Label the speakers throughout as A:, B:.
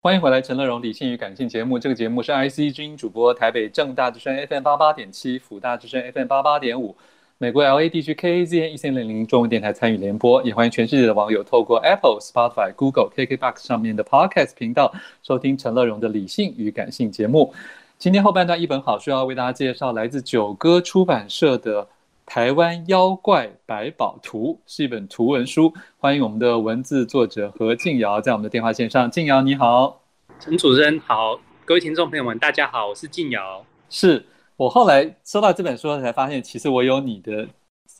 A: 欢迎回来，陈乐融理性与感性节目。这个节目是 IC 之音主播，台北正大之声 FM 八八点七，辅大之声 FM 八八点五，美国 LA 地区 KAZN 一千零零中文电台参与联播。也欢迎全世界的网友透过 Apple、Spotify、Google、KKBox 上面的 Podcast 频道收听陈乐融的理性与感性节目。今天后半段一本好书要为大家介绍，来自九歌出版社的。台湾妖怪百宝图是一本图文书，欢迎我们的文字作者何静瑶在我们的电话线上。静瑶你好，
B: 陈主任好，各位听众朋友们大家好，我是静瑶。
A: 是我后来收到这本书才发现，其实我有你的，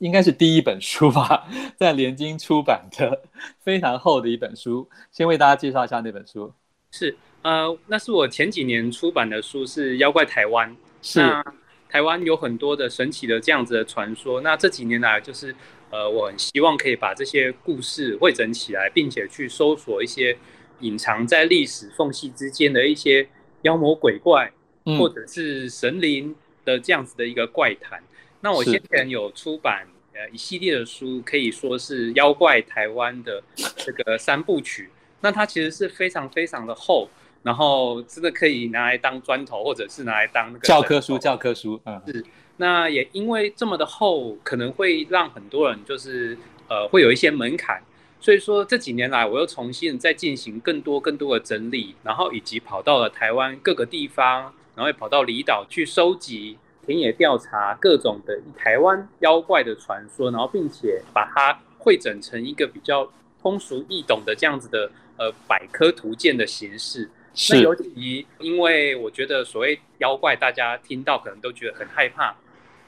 A: 应该是第一本书吧，在联经出版的非常厚的一本书。先为大家介绍一下那本书。
B: 是呃，那是我前几年出版的书，是《妖怪台湾》。
A: 是。
B: 台湾有很多的神奇的这样子的传说，那这几年来就是，呃，我很希望可以把这些故事汇整起来，并且去搜索一些隐藏在历史缝隙之间的一些妖魔鬼怪，或者是神灵的这样子的一个怪谈。那我先前有出版呃一系列的书，可以说是妖怪台湾的这个三部曲。那它其实是非常非常的厚。然后真的可以拿来当砖头，或者是拿来当那个
A: 教科书。教科书，嗯，
B: 是。那也因为这么的厚，可能会让很多人就是呃会有一些门槛。所以说这几年来，我又重新再进行更多更多的整理，然后以及跑到了台湾各个地方，然后也跑到离岛去收集田野调查各种的台湾妖怪的传说，然后并且把它汇整成一个比较通俗易懂的这样子的呃百科图鉴的形式。那尤其因为我觉得所谓妖怪，大家听到可能都觉得很害怕、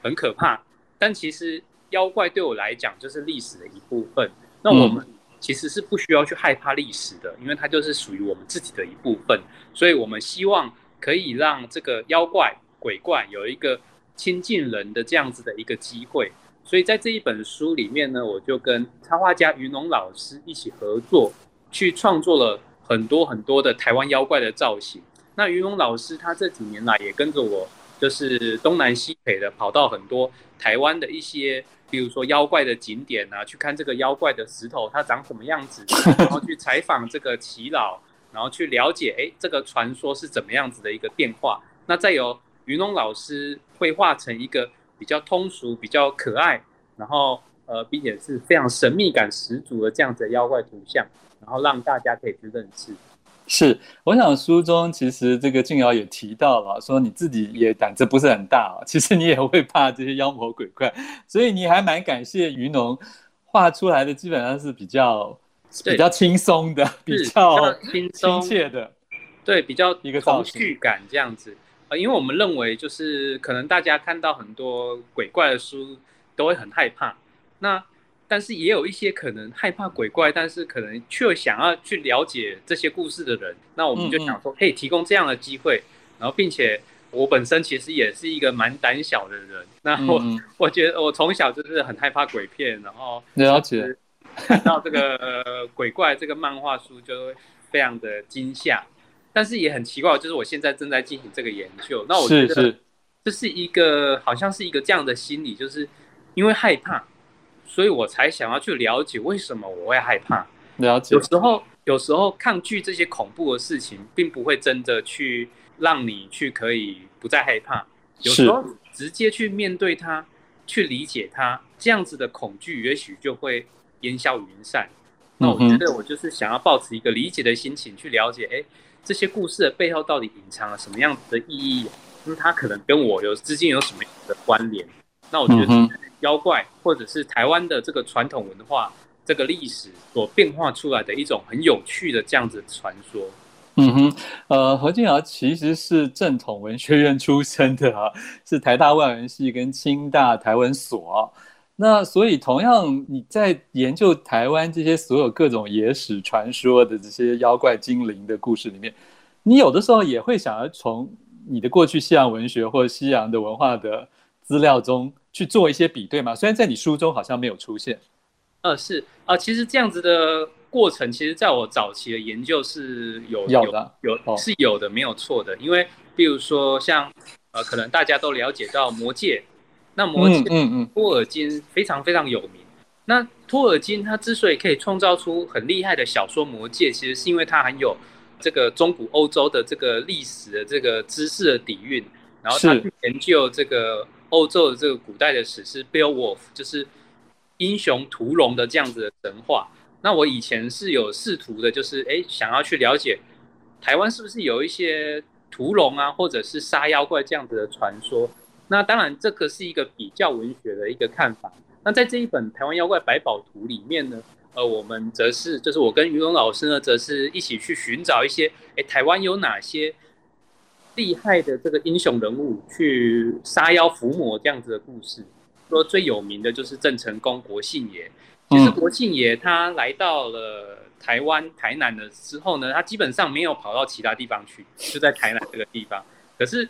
B: 很可怕，但其实妖怪对我来讲就是历史的一部分。那我们其实是不需要去害怕历史的，因为它就是属于我们自己的一部分。所以我们希望可以让这个妖怪、鬼怪有一个亲近人的这样子的一个机会。所以在这一本书里面呢，我就跟插画家于农老师一起合作，去创作了。很多很多的台湾妖怪的造型。那于龙老师他这几年来也跟着我，就是东南西北的跑到很多台湾的一些，比如说妖怪的景点啊，去看这个妖怪的石头它长什么样子，然后去采访这个耆老，然后去了解哎这个传说是怎么样子的一个变化。那再由于龙老师绘画成一个比较通俗、比较可爱，然后呃并且是非常神秘感十足的这样子的妖怪图像。然后让大家可以去认识。
A: 是，我想书中其实这个静瑶也提到了，说你自己也胆子不是很大，其实你也会怕这些妖魔鬼怪，所以你还蛮感谢于农画出来的，基本上是比较比较轻松的，比较轻亲切的，
B: 对，比较一个童趣感这样子。呃，因为我们认为就是可能大家看到很多鬼怪的书都会很害怕，那。但是也有一些可能害怕鬼怪，但是可能却想要去了解这些故事的人，那我们就想说，可以提供这样的机会。然后，并且我本身其实也是一个蛮胆小的人，那我我觉得我从小就是很害怕鬼片，然后
A: 了解
B: 看到这个鬼怪这个漫画书就会非常的惊吓。但是也很奇怪，就是我现在正在进行这个研究，那我觉得这是一个好像是一个这样的心理，就是因为害怕。所以我才想要去了解为什么我会害怕。
A: 了解。
B: 有时候，有时候抗拒这些恐怖的事情，并不会真的去让你去可以不再害怕。有时候直接去面对它，去理解它，这样子的恐惧也许就会烟消云散。那我觉得我就是想要保持一个理解的心情去了解，哎，这些故事的背后到底隐藏了什么样子的意义？那它可能跟我有之间有什么样的关联？那我觉得。妖怪，或者是台湾的这个传统文化、这个历史所变化出来的一种很有趣的这样子传说。
A: 嗯哼，呃，何敬尧其实是正统文学院出身的啊，是台大外文系跟清大台文所。那所以同样你在研究台湾这些所有各种野史传说的这些妖怪精灵的故事里面，你有的时候也会想要从你的过去西洋文学或西洋的文化的资料中。去做一些比对嘛？虽然在你书中好像没有出现。
B: 呃，是啊、呃，其实这样子的过程，其实在我早期的研究是有
A: 有的，
B: 有，有是有的，没有错的。因为比如说像呃，可能大家都了解到魔戒，那魔戒，嗯嗯，托尔金非常非常有名。那托尔金他之所以可以创造出很厉害的小说《魔戒》，其实是因为他很有这个中古欧洲的这个历史的这个知识的底蕴，然后他去研究这个欧洲的这个古代的史诗 Beowulf，就是英雄屠龙的这样子的神话。那我以前是有试图的，就是哎，想要去了解台湾是不是有一些屠龙啊，或者是杀妖怪这样子的传说。那当然，这个是一个比较文学的一个看法。那在这一本《台湾妖怪百宝图》里面呢，呃，我们则是就是我跟于龙老师呢，则是一起去寻找一些，哎，台湾有哪些厉害的这个英雄人物去杀妖伏魔这样子的故事。说最有名的就是郑成功国姓爷。其实国姓爷他来到了台湾台南的时候呢，他基本上没有跑到其他地方去，就在台南这个地方。可是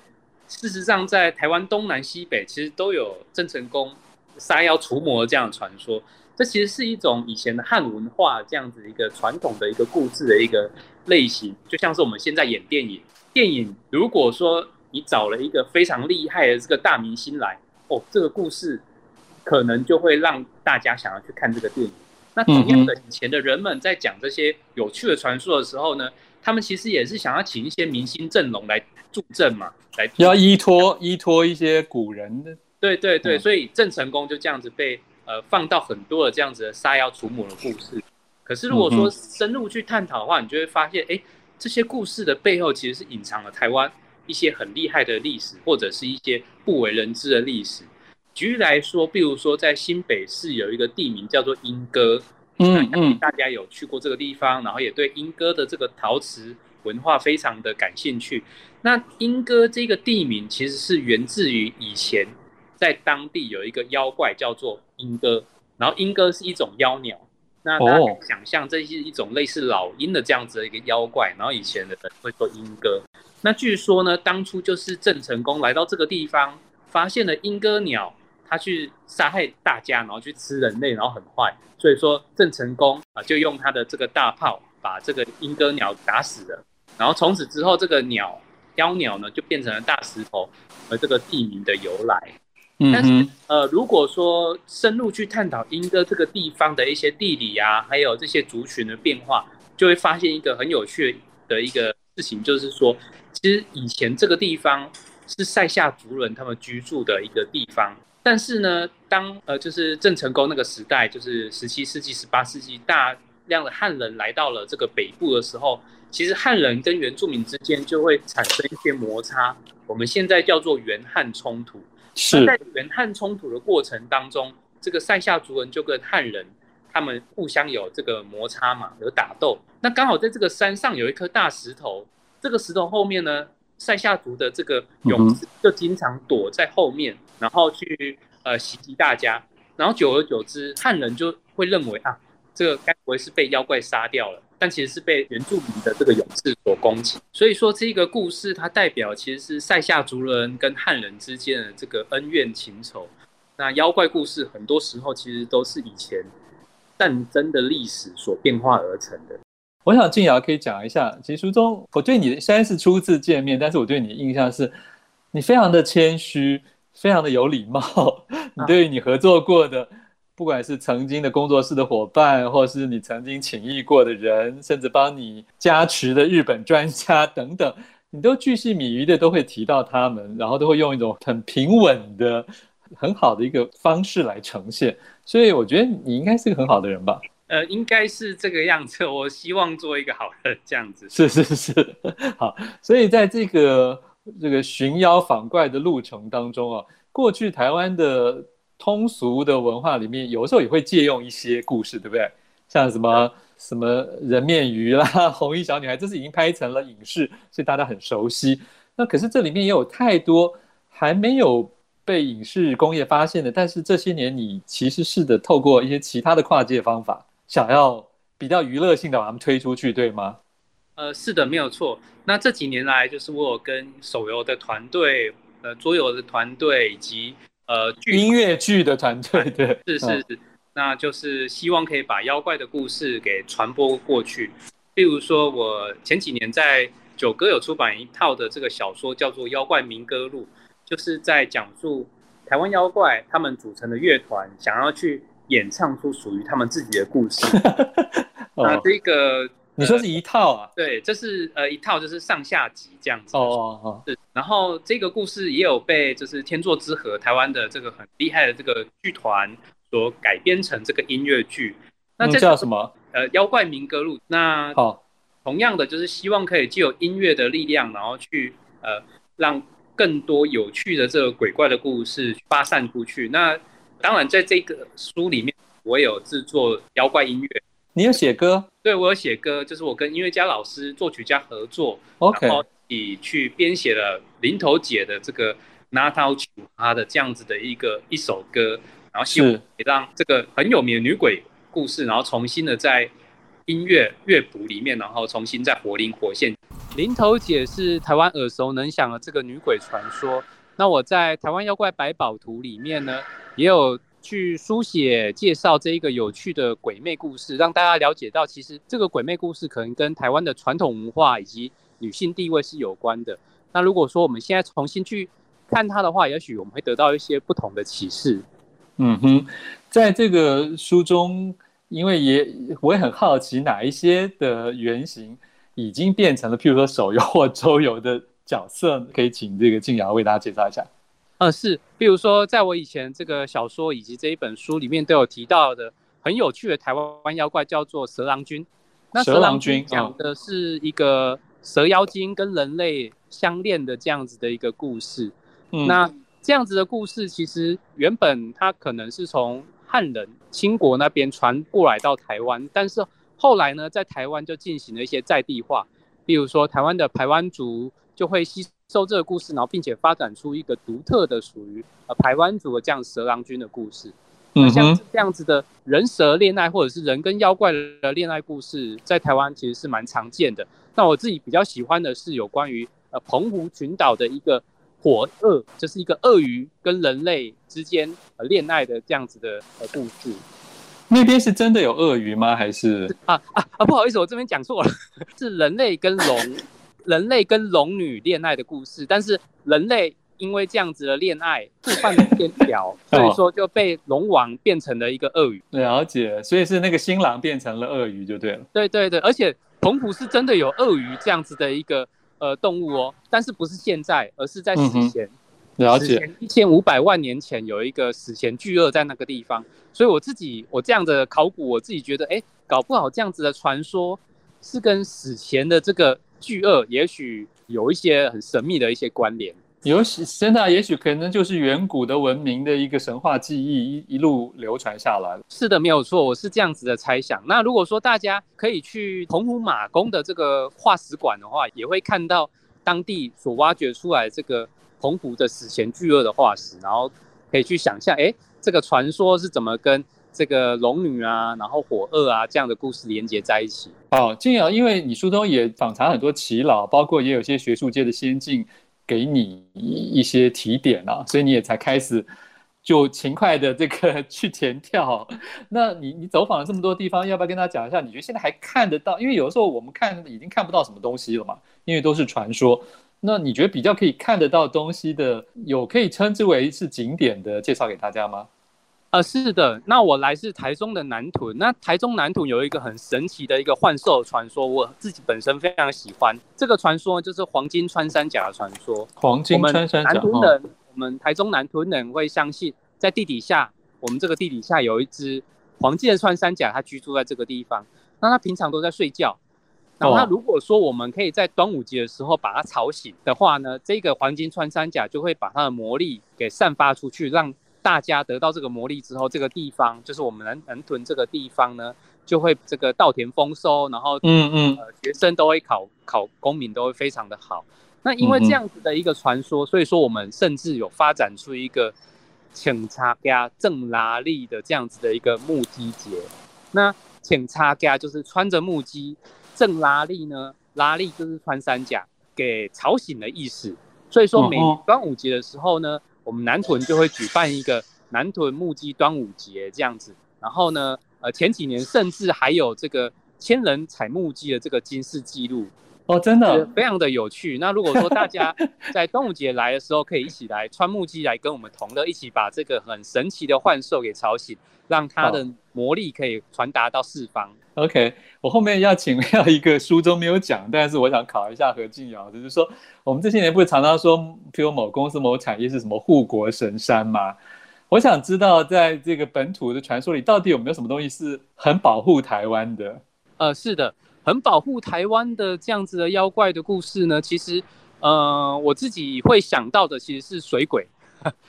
B: 事实上，在台湾东南西北，其实都有郑成功杀妖除魔这样的传说。这其实是一种以前的汉文化这样子一个传统的一个故事的一个类型，就像是我们现在演电影。电影如果说你找了一个非常厉害的这个大明星来，哦，这个故事。可能就会让大家想要去看这个电影。那同样的，以前的人们在讲这些有趣的传说的时候呢，他们其实也是想要请一些明星阵容来助阵嘛，来
A: 要依托依托一些古人的。
B: 对对对，所以郑成功就这样子被呃放到很多的这样子的杀妖除魔的故事。可是如果说深入去探讨的话，你就会发现，哎，这些故事的背后其实是隐藏了台湾一些很厉害的历史，或者是一些不为人知的历史。举例来说，比如说在新北市有一个地名叫做莺歌，嗯嗯，大家有去过这个地方，然后也对莺歌的这个陶瓷文化非常的感兴趣。那莺歌这个地名其实是源自于以前在当地有一个妖怪叫做莺歌，然后莺歌是一种妖鸟，那大家想象这是一种类似老鹰的这样子的一个妖怪，然后以前的人会说鹰哥。那据说呢，当初就是郑成功来到这个地方，发现了鹰哥鸟。他去杀害大家，然后去吃人类，然后很坏，所以说郑成功啊就用他的这个大炮把这个鹰哥鸟打死了，然后从此之后这个鸟妖鸟呢就变成了大石头，而这个地名的由来。但是呃如果说深入去探讨英歌这个地方的一些地理啊，还有这些族群的变化，就会发现一个很有趣的一个事情，就是说其实以前这个地方是塞夏族人他们居住的一个地方。但是呢，当呃，就是郑成功那个时代，就是十七世纪、十八世纪，大量的汉人来到了这个北部的时候，其实汉人跟原住民之间就会产生一些摩擦，我们现在叫做原汉冲突。是。在原汉冲突的过程当中，这个塞夏族人就跟汉人他们互相有这个摩擦嘛，有打斗。那刚好在这个山上有一颗大石头，这个石头后面呢，塞夏族的这个勇士就经常躲在后面。然后去呃袭击大家，然后久而久之，汉人就会认为啊，这个该不会是被妖怪杀掉了？但其实是被原住民的这个勇士所攻击。所以说这个故事它代表其实是塞夏族人跟汉人之间的这个恩怨情仇。那妖怪故事很多时候其实都是以前战争的历史所变化而成的。
A: 我想静瑶可以讲一下，其实书中我对你虽然是初次见面，但是我对你的印象是你非常的谦虚。非常的有礼貌，你对于你合作过的，不管是曾经的工作室的伙伴，或是你曾经请益过的人，甚至帮你加持的日本专家等等，你都巨细靡遗的都会提到他们，然后都会用一种很平稳的、很好的一个方式来呈现。所以我觉得你应该是个很好的人吧？
B: 呃，应该是这个样子。我希望做一个好人这样子。
A: 是是是，好。所以在这个。这个寻妖访怪的路程当中啊，过去台湾的通俗的文化里面，有时候也会借用一些故事，对不对？像什么什么人面鱼啦、红衣小女孩，这是已经拍成了影视，所以大家很熟悉。那可是这里面也有太多还没有被影视工业发现的，但是这些年你其实试着透过一些其他的跨界方法，想要比较娱乐性的把它们推出去，对吗？
B: 呃，是的，没有错。那这几年来，就是我有跟手游的团队、呃，桌游的团队以及呃剧
A: 音乐剧的团队，对，
B: 是是是，那就是希望可以把妖怪的故事给传播过去。例如说，我前几年在九歌有出版一套的这个小说，叫做《妖怪民歌录》，就是在讲述台湾妖怪他们组成的乐团想要去演唱出属于他们自己的故事。那这个。
A: 你说是一套啊？
B: 对，这是呃一套，就是上下集这样子。
A: 哦哦哦。
B: 是，然后这个故事也有被就是天作之合台湾的这个很厉害的这个剧团所改编成这个音乐剧。
A: 那这叫什么？
B: 呃，妖怪民歌录。那好，同样的就是希望可以借有音乐的力量，然后去呃让更多有趣的这个鬼怪的故事发散出去。那当然在这个书里面，我有制作妖怪音乐。
A: 你有写歌？
B: 对，我有写歌，就是我跟音乐家老师、作曲家合作
A: ，OK，
B: 然后以去编写了林头姐的这个《Natal 曲》她的这样子的一个一首歌，然后希望也让这个很有名的女鬼故事，然后重新的在音乐乐谱里面，然后重新再活灵活现。林头姐是台湾耳熟能详的这个女鬼传说，那我在《台湾妖怪百宝图》里面呢，也有。去书写介绍这一个有趣的鬼魅故事，让大家了解到，其实这个鬼魅故事可能跟台湾的传统文化以及女性地位是有关的。那如果说我们现在重新去看它的话，也许我们会得到一些不同的启示。
A: 嗯哼，在这个书中，因为也我也很好奇，哪一些的原型已经变成了，譬如说手游或周游的角色，可以请这个静瑶为大家介绍一下。
B: 呃，是，比如说，在我以前这个小说以及这一本书里面都有提到的很有趣的台湾妖怪，叫做蛇郎君。那蛇郎君讲的是一个蛇妖精跟人类相恋的这样子的一个故事。嗯，那这样子的故事其实原本它可能是从汉人清国那边传过来到台湾，但是后来呢，在台湾就进行了一些在地化，比如说台湾的排湾族就会吸。受这个故事，然后并且发展出一个独特的属于呃台湾族的这样蛇郎君的故事。嗯，像这样子的人蛇恋爱，或者是人跟妖怪的恋爱故事，在台湾其实是蛮常见的。那我自己比较喜欢的是有关于呃澎湖群岛的一个火鳄，就是一个鳄鱼跟人类之间呃恋爱的这样子的呃故事。
A: 那边是真的有鳄鱼吗？还是
B: 啊啊啊！不好意思，我这边讲错了，是人类跟龙。人类跟龙女恋爱的故事，但是人类因为这样子的恋爱触犯了天条，所以说就被龙王变成了一个鳄鱼。
A: 了解，所以是那个新郎变成了鳄鱼就对了。
B: 对对对，而且澎湖是真的有鳄鱼这样子的一个呃动物哦，但是不是现在，而是在史前。
A: 嗯、了解。
B: 一千五百万年前有一个史前巨鳄在那个地方，所以我自己我这样的考古，我自己觉得，哎，搞不好这样子的传说是跟史前的这个。巨鳄也许有一些很神秘的一些关联，
A: 有真的，也许可能就是远古的文明的一个神话记忆一一路流传下来。
B: 是的，没有错，我是这样子的猜想。那如果说大家可以去澎湖马公的这个化石馆的话，也会看到当地所挖掘出来这个澎湖的史前巨鳄的化石，然后可以去想象，哎，这个传说是怎么跟。这个龙女啊，然后火鳄啊，这样的故事连接在一起。
A: 哦，靖尧，因为你书中也访谈很多耆老，包括也有些学术界的先进给你一些提点啊，所以你也才开始就勤快的这个 去填跳。那你你走访了这么多地方，要不要跟大家讲一下？你觉得现在还看得到？因为有的时候我们看已经看不到什么东西了嘛，因为都是传说。那你觉得比较可以看得到东西的，有可以称之为是景点的，介绍给大家吗？
B: 呃，是的，那我来自台中的南屯，那台中南屯有一个很神奇的一个幻兽传说，我自己本身非常喜欢这个传说，就是黄金穿山甲的传说。
A: 黄金穿山甲，
B: 南屯人，我们台中南屯人会相信，在地底下，我们这个地底下有一只黄金的穿山甲，它居住在这个地方。那它平常都在睡觉，然后它如果说我们可以在端午节的时候把它吵醒的话呢，这个黄金穿山甲就会把它的魔力给散发出去，让。大家得到这个魔力之后，这个地方就是我们南南屯这个地方呢，就会这个稻田丰收，然后嗯嗯，呃，学生都会考考公民都会非常的好。那因为这样子的一个传说，所以说我们甚至有发展出一个请插家正拉力的这样子的一个木屐节。那请插家就是穿着木屐，正拉力呢，拉力就是穿山甲给吵醒的意思。所以说每端午节的时候呢。我们南屯就会举办一个南屯木屐端午节这样子，然后呢，呃，前几年甚至还有这个千人踩木屐的这个金氏记录。
A: 哦，真的？
B: 非常的有趣。那如果说大家在端午节来的时候，可以一起来穿木屐来跟我们同乐，一起把这个很神奇的幻兽给吵醒，让他的魔力可以传达到四方。
A: OK，我后面要请教一个书中没有讲，但是我想考一下何静瑶，就是说我们这些年不是常常说，比如某公司某产业是什么护国神山吗？我想知道，在这个本土的传说里，到底有没有什么东西是很保护台湾的？
B: 呃，是的，很保护台湾的这样子的妖怪的故事呢，其实，呃，我自己会想到的其实是水鬼。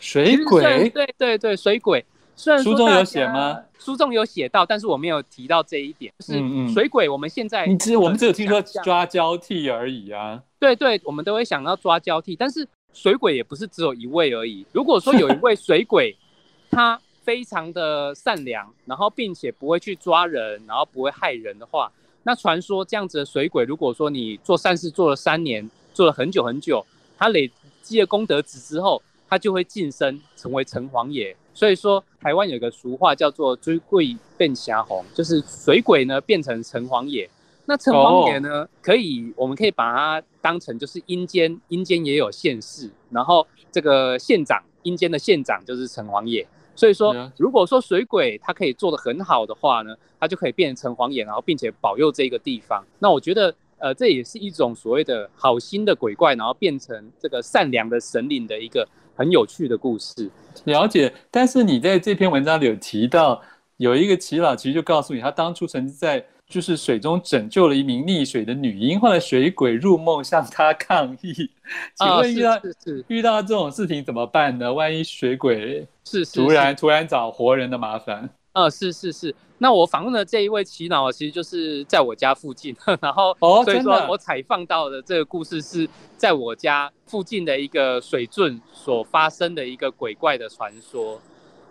A: 水鬼？
B: 对对对，水鬼。虽然
A: 书中有写吗？
B: 书中有写到，但是我没有提到这一点。就是水鬼，我们现在
A: 你只我们只有听说抓交替而已啊。
B: 对对，我们都会想要抓交替，但是水鬼也不是只有一位而已。如果说有一位水鬼，他非常的善良，然后并且不会去抓人，然后不会害人的话，那传说这样子的水鬼，如果说你做善事做了三年，做了很久很久，他累积了功德值之后，他就会晋升成为城隍爷。所以说，台湾有个俗话叫做“追鬼变霞红”，就是水鬼呢变成城隍爷。那城隍爷呢，可以我们可以把它当成就是阴间，阴间也有县市，然后这个县长，阴间的县长就是城隍爷。所以说，如果说水鬼他可以做得很好的话呢，他就可以变成城隍爷，然后并且保佑这个地方。那我觉得，呃，这也是一种所谓的好心的鬼怪，然后变成这个善良的神灵的一个很有趣的故事。
A: 了解，但是你在这篇文章里有提到，有一个耆老其实就告诉你，他当初曾经在就是水中拯救了一名溺水的女婴，后来水鬼入梦向他抗议。请问遇到、遇到这种事情怎么办呢？万一水鬼是突然突然找活人的麻烦？
B: 呃，是是是。那我访问的这一位奇脑，其实就是在我家附近，然后所以说我采访到的这个故事是在我家附近的一个水圳所发生的一个鬼怪的传说。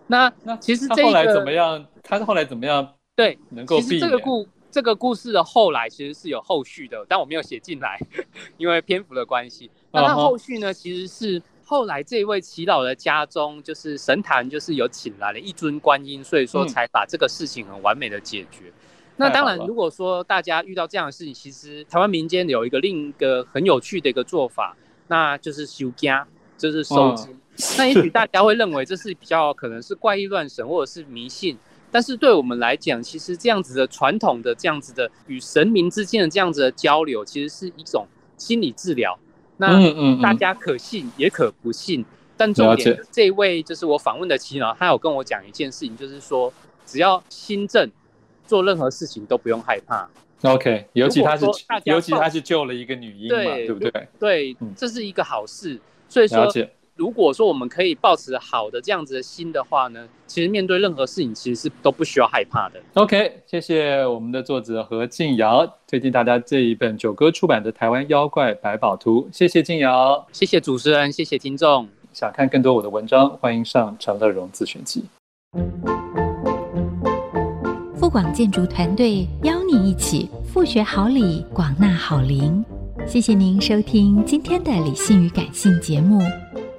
B: 那那其实这个、
A: 他后来怎么样？他后来怎么样？
B: 对，
A: 能够避免
B: 这个故这个故事的后来其实是有后续的，但我没有写进来，因为篇幅的关系。那他后续呢，其实是。后来这位祈老的家中，就是神坛，就是有请来了一尊观音，所以说才把这个事情很完美的解决。嗯、那当然，如果说大家遇到这样的事情，其实台湾民间有一个另一个很有趣的一个做法，那就是修家，就是收集。那也许大家会认为这是比较可能是怪异乱神或者是迷信，但是对我们来讲，其实这样子的传统的这样子的与神明之间的这样子的交流，其实是一种心理治疗。那大家可信也可不信，但重点，这一位就是我访问的耆老，他有跟我讲一件事情，就是说只要心正，做任何事情都不用害怕。
A: OK，尤其他是尤其他是救了一个女婴嘛，对，对不对？
B: 对，这是一个好事。所以说。如果说我们可以保持好的这样子的心的话呢，其实面对任何事情，其实是都不需要害怕的。
A: OK，谢谢我们的作者何静瑶推荐大家这一本九歌出版的《台湾妖怪百宝图》，谢谢静瑶，
B: 谢谢主持人，谢谢听众。
A: 想看更多我的文章，欢迎上陈乐融自选集。
C: 富广建筑团队邀你一起富学好礼，广纳好邻。谢谢您收听今天的理性与感性节目。